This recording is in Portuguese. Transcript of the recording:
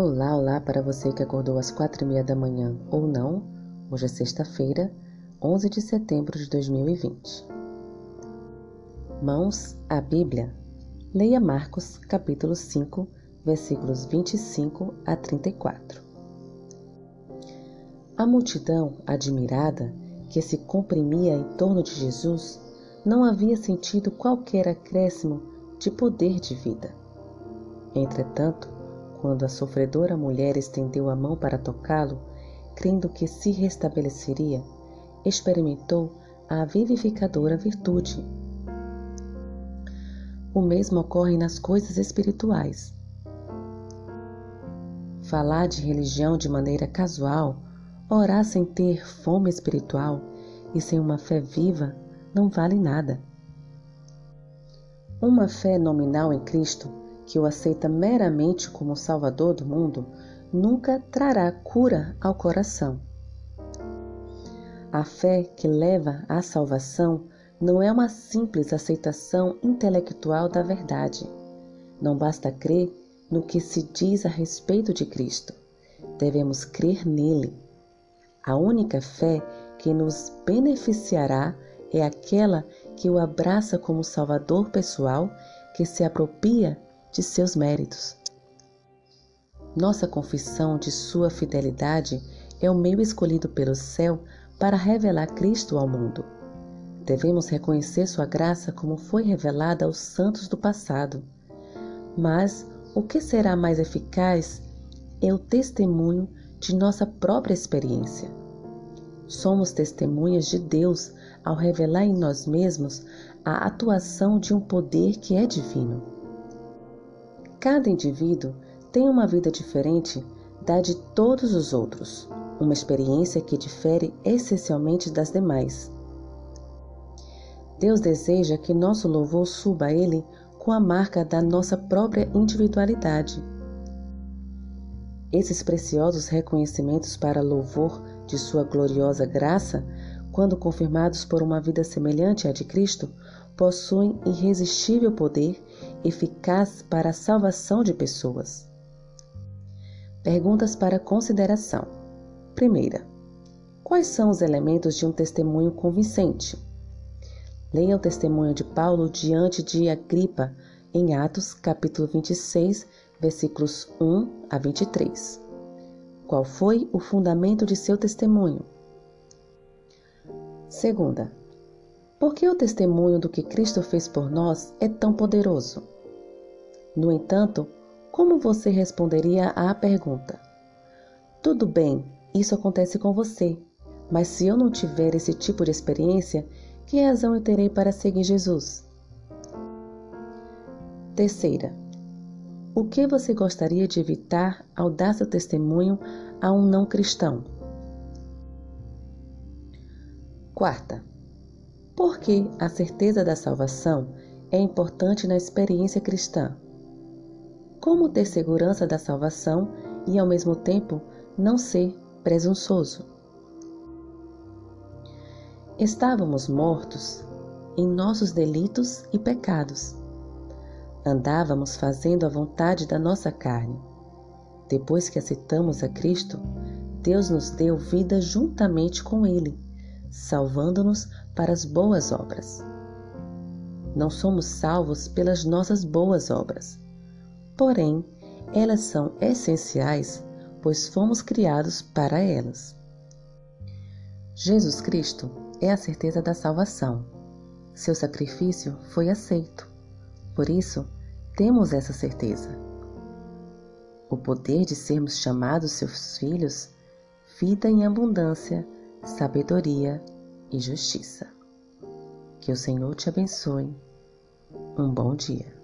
Olá, olá para você que acordou às quatro e meia da manhã ou não. Hoje é sexta-feira, 11 de setembro de 2020. Mãos à Bíblia. Leia Marcos, capítulo 5, versículos 25 a 34. A multidão, admirada, que se comprimia em torno de Jesus, não havia sentido qualquer acréscimo de poder de vida. Entretanto, quando a sofredora mulher estendeu a mão para tocá-lo, crendo que se restabeleceria, experimentou a vivificadora virtude. O mesmo ocorre nas coisas espirituais. Falar de religião de maneira casual, orar sem ter fome espiritual e sem uma fé viva, não vale nada. Uma fé nominal em Cristo que o aceita meramente como Salvador do mundo, nunca trará cura ao coração. A fé que leva à salvação não é uma simples aceitação intelectual da verdade. Não basta crer no que se diz a respeito de Cristo. Devemos crer nele. A única fé que nos beneficiará é aquela que o abraça como Salvador pessoal, que se apropria de seus méritos. Nossa confissão de sua fidelidade é o meio escolhido pelo céu para revelar Cristo ao mundo. Devemos reconhecer sua graça como foi revelada aos santos do passado. Mas o que será mais eficaz é o testemunho de nossa própria experiência. Somos testemunhas de Deus ao revelar em nós mesmos a atuação de um poder que é divino. Cada indivíduo tem uma vida diferente da de todos os outros, uma experiência que difere essencialmente das demais. Deus deseja que nosso louvor suba a Ele com a marca da nossa própria individualidade. Esses preciosos reconhecimentos para louvor de Sua gloriosa graça, quando confirmados por uma vida semelhante à de Cristo, possuem irresistível poder eficaz para a salvação de pessoas. Perguntas para consideração. Primeira: Quais são os elementos de um testemunho convincente? Leia o testemunho de Paulo diante de Agripa em Atos, capítulo 26, versículos 1 a 23. Qual foi o fundamento de seu testemunho? Segunda: por que o testemunho do que Cristo fez por nós é tão poderoso? No entanto, como você responderia à pergunta? Tudo bem, isso acontece com você, mas se eu não tiver esse tipo de experiência, que razão eu terei para seguir Jesus? Terceira, o que você gostaria de evitar ao dar seu testemunho a um não cristão? Quarta, por que a certeza da salvação é importante na experiência cristã? Como ter segurança da salvação e, ao mesmo tempo, não ser presunçoso? Estávamos mortos em nossos delitos e pecados. Andávamos fazendo a vontade da nossa carne. Depois que aceitamos a Cristo, Deus nos deu vida juntamente com Ele salvando-nos para as boas obras. Não somos salvos pelas nossas boas obras, porém, elas são essenciais, pois fomos criados para elas. Jesus Cristo é a certeza da salvação. Seu sacrifício foi aceito. Por isso, temos essa certeza. O poder de sermos chamados seus filhos, vida em abundância, sabedoria e justiça. Que o Senhor te abençoe. Um bom dia.